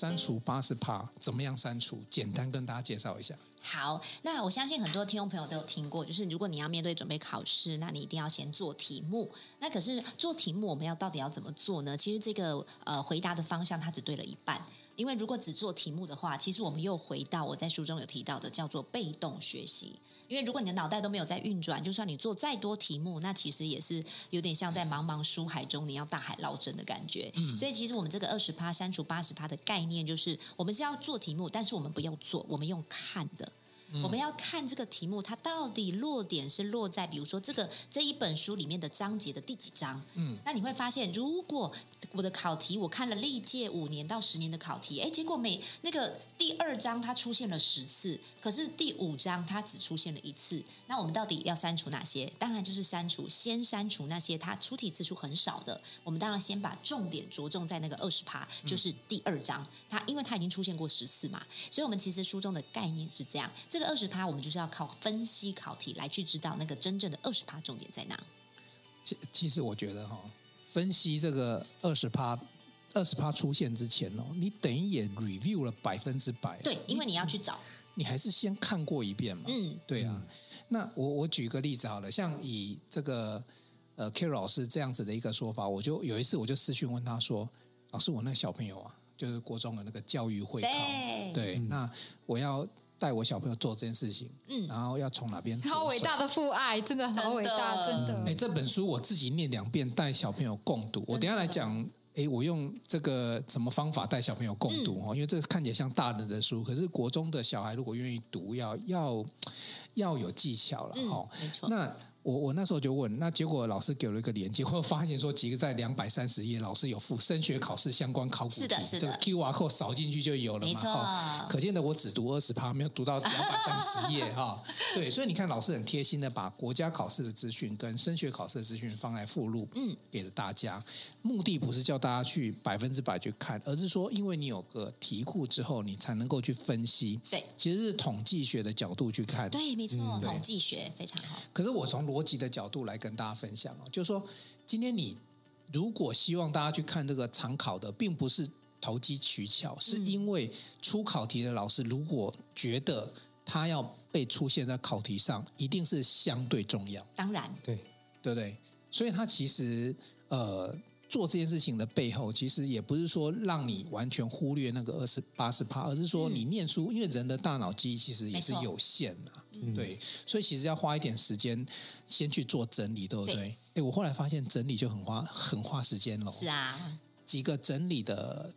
删除八十趴，怎么样删除？简单跟大家介绍一下。好，那我相信很多听众朋友都有听过，就是如果你要面对准备考试，那你一定要先做题目。那可是做题目，我们要到底要怎么做呢？其实这个呃回答的方向，它只对了一半。因为如果只做题目的话，其实我们又回到我在书中有提到的，叫做被动学习。因为如果你的脑袋都没有在运转，就算你做再多题目，那其实也是有点像在茫茫书海中你要大海捞针的感觉。嗯，所以其实我们这个二十趴删除八十趴的概念，就是我们是要做题目，但是我们不要做，我们用看的。我们要看这个题目，它到底落点是落在，比如说这个这一本书里面的章节的第几章？嗯，那你会发现，如果我的考题我看了历届五年到十年的考题，哎，结果每那个第二章它出现了十次，可是第五章它只出现了一次，那我们到底要删除哪些？当然就是删除，先删除那些它出题次数很少的。我们当然先把重点着重在那个二十趴，就是第二章，它因为它已经出现过十次嘛，所以我们其实书中的概念是这样。这这二十趴，我们就是要靠分析考题来去知道那个真正的二十趴重点在哪。其其实我觉得哈，分析这个二十趴，二十趴出现之前哦，你等于也 review 了百分之百。对，因为你要去找，你还是先看过一遍嘛。嗯，对啊。那我我举个例子好了，像以这个呃 Carol 老师这样子的一个说法，我就有一次我就私讯问他说：“老师，我那个小朋友啊，就是国中的那个教育会考，对，对嗯、那我要。”带我小朋友做这件事情，嗯，然后要从哪边？好伟大的父爱，真的好伟大，真的。哎，这本书我自己念两遍，带小朋友共读。我等下来讲，哎，我用这个什么方法带小朋友共读哦？因为这个看起来像大人的书，可是国中的小孩如果愿意读，要要要有技巧了哈。没错，那。我我那时候就问，那结果老师给了一个连接，我发现说几个在两百三十页，老师有附升学考试相关考古题，是的，是的，这个 QR code 扫进去就有了嘛，哈、哦。可见的我只读二十趴，没有读到两百三十页哈。对，所以你看老师很贴心的把国家考试的资讯跟升学考试的资讯放在附录，嗯，给了大家。目的不是叫大家去百分之百去看，而是说因为你有个题库之后，你才能够去分析。对，其实是统计学的角度去看。对，没错，嗯、统计学非常好。可是我从逻辑的角度来跟大家分享哦，就是说，今天你如果希望大家去看这个常考的，并不是投机取巧，是因为出考题的老师如果觉得他要被出现在考题上，一定是相对重要。当然，对，对不对？所以他其实呃。做这件事情的背后，其实也不是说让你完全忽略那个二十八十趴，而是说你念书，嗯、因为人的大脑记忆其实也是有限的，错对，所以其实要花一点时间先去做整理，对不对？哎，我后来发现整理就很花很花时间了。是啊，几个整理的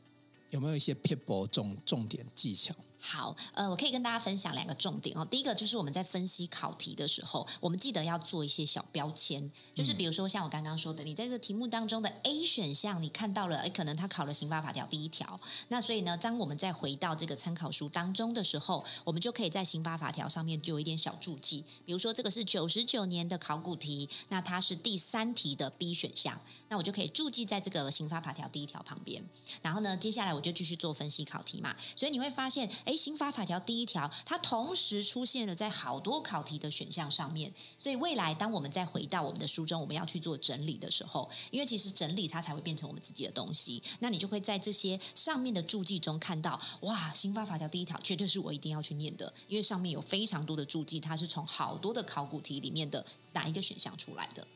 有没有一些撇步重重点技巧？好，呃，我可以跟大家分享两个重点哦。第一个就是我们在分析考题的时候，我们记得要做一些小标签，就是比如说像我刚刚说的，你在这个题目当中的 A 选项，你看到了，诶，可能他考了刑法法条第一条，那所以呢，当我们再回到这个参考书当中的时候，我们就可以在刑法法条上面就有一点小注记，比如说这个是九十九年的考古题，那它是第三题的 B 选项，那我就可以注记在这个刑法法条第一条旁边，然后呢，接下来我就继续做分析考题嘛，所以你会发现，诶。刑法法条第一条，它同时出现了在好多考题的选项上面，所以未来当我们再回到我们的书中，我们要去做整理的时候，因为其实整理它才会变成我们自己的东西，那你就会在这些上面的注记中看到，哇，刑法法条第一条绝对是我一定要去念的，因为上面有非常多的注记，它是从好多的考古题里面的哪一个选项出来的，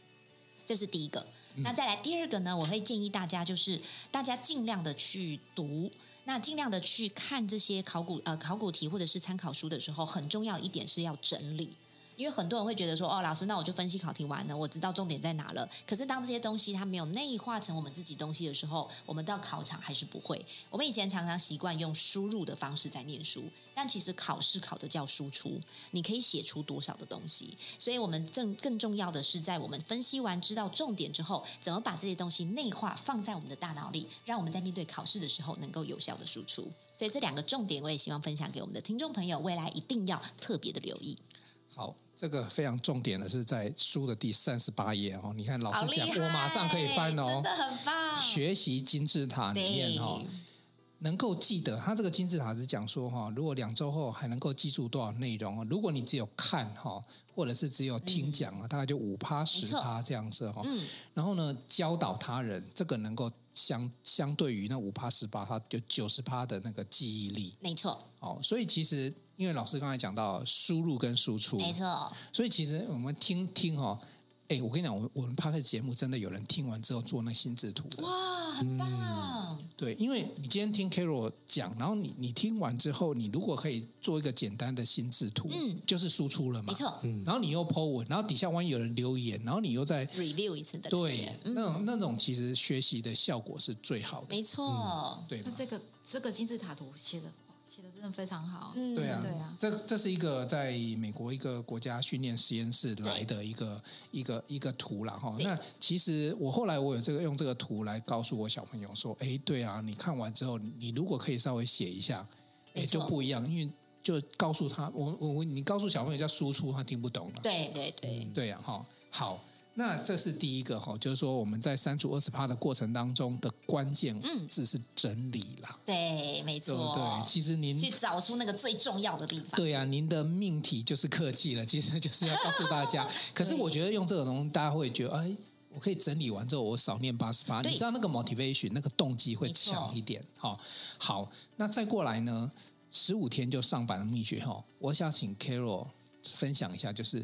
这是第一个。那再来第二个呢，我会建议大家就是大家尽量的去读。那尽量的去看这些考古呃考古题或者是参考书的时候，很重要一点是要整理。因为很多人会觉得说，哦，老师，那我就分析考题完了，我知道重点在哪了。可是当这些东西它没有内化成我们自己东西的时候，我们到考场还是不会。我们以前常常习惯用输入的方式在念书，但其实考试考的叫输出，你可以写出多少的东西。所以我们正更重要的是，在我们分析完知道重点之后，怎么把这些东西内化放在我们的大脑里，让我们在面对考试的时候能够有效的输出。所以这两个重点，我也希望分享给我们的听众朋友，未来一定要特别的留意。好，这个非常重点的是在书的第三十八页哦。你看老师讲，我马上可以翻哦，真的很棒。学习金字塔里面哈，对能够记得，他这个金字塔是讲说哈，如果两周后还能够记住多少内容哦，如果你只有看哈，或者是只有听讲啊，嗯、大概就五趴十趴这样子哈。嗯。然后呢，教导他人，这个能够。相相对于那五趴十趴，它就九十趴的那个记忆力。没错。哦，所以其实因为老师刚才讲到输入跟输出，没错。所以其实我们听听哈。哎，我跟你讲，我们我们 Podcast 节目真的有人听完之后做那心智图哇，很棒、嗯！对，因为你今天听 Carol 讲，然后你你听完之后，你如果可以做一个简单的心智图，嗯，就是输出了嘛，没错。嗯，然后你又 Po 文，然后底下万一有人留言，然后你又再 review 一次的，对，嗯、那种那种其实学习的效果是最好的，没错。嗯、对，那这个这个金字塔图写的。写的真的非常好，嗯，对啊，对啊，这这是一个在美国一个国家训练实验室来的一个一个一个图了哈。那其实我后来我有这个用这个图来告诉我小朋友说，哎，对啊，你看完之后，你如果可以稍微写一下，哎，就不一样，因为就告诉他，我我你告诉小朋友叫输出，他听不懂了，对对对，嗯、对啊，哈，好。那这是第一个哈，就是说我们在删除二十趴的过程当中的关键字是整理啦。嗯、对，没错。对，其实您去找出那个最重要的地方。对啊，您的命题就是客气了，其实就是要告诉大家。可是我觉得用这种东西，大家会觉得，哎，我可以整理完之后，我少念八十八。你知道那个 motivation 那个动机会强一点。好，好，那再过来呢，十五天就上版的秘诀哈，我想请 Carol 分享一下，就是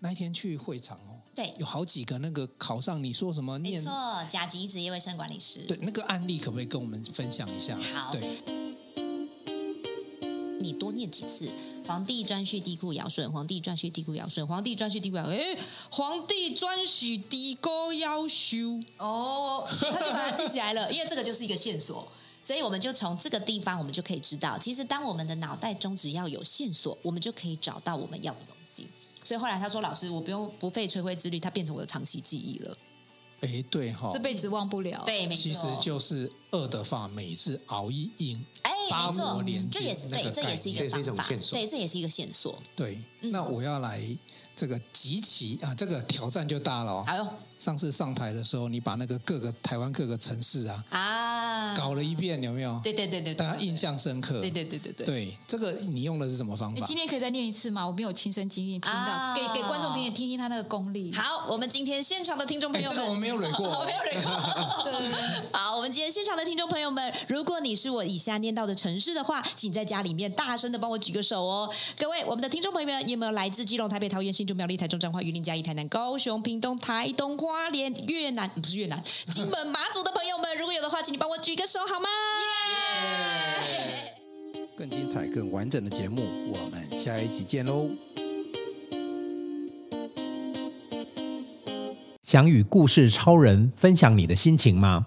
那一天去会场哦。对，有好几个那个考上，你说什么念？没错，甲级职业卫生管理师。对，那个案例可不可以跟我们分享一下？好，对，你多念几次。皇帝专序地库尧舜，皇帝专序地库尧舜，皇帝专序地库尧，哎，皇帝专序地库尧舜。哦，他就把它记起来了，因为这个就是一个线索，所以我们就从这个地方，我们就可以知道，其实当我们的脑袋中只要有线索，我们就可以找到我们要的东西。所以后来他说：“老师，我不用不费吹灰之力，它变成我的长期记忆了。”哎，对哈，这辈子忘不了。对，没错，其实就是饿的话，每日熬一硬。哎，没错，这也是对，这也是一个方法。对，这也是一个线索。对，那我要来这个集齐啊，这个挑战就大了哦。哎呦，上次上台的时候，你把那个各个台湾各个城市啊啊搞了一遍，有没有？对对对对，大家印象深刻。对对对对对。对，这个你用的是什么方法？今天可以再念一次吗？我没有亲身经历，听到给给观众朋友听听他那个功力。好，我们今天现场的听众朋友们，这个我没有捋过，我没有捋过。对。好，我们今天现场的听众朋友们，如果你是我以下念到的城市的话，请在家里面大声的帮我举个手哦。各位，我们的听众朋友们，有没有来自基隆、台北、桃园、新竹、苗栗、台中、彰化、云林、嘉义、台南、高雄、屏东、台东、花莲、越南，不是越南，金门、马祖的朋友们，如果有的话，请你帮我举个手好吗？更精彩、更完整的节目，我们下一期见喽！想与故事超人分享你的心情吗？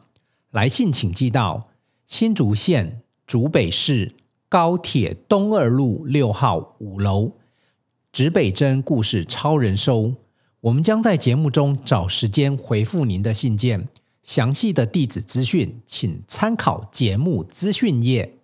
来信请寄到新竹县竹北市高铁东二路六号五楼，指北针故事超人收。我们将在节目中找时间回复您的信件。详细的地址资讯，请参考节目资讯页。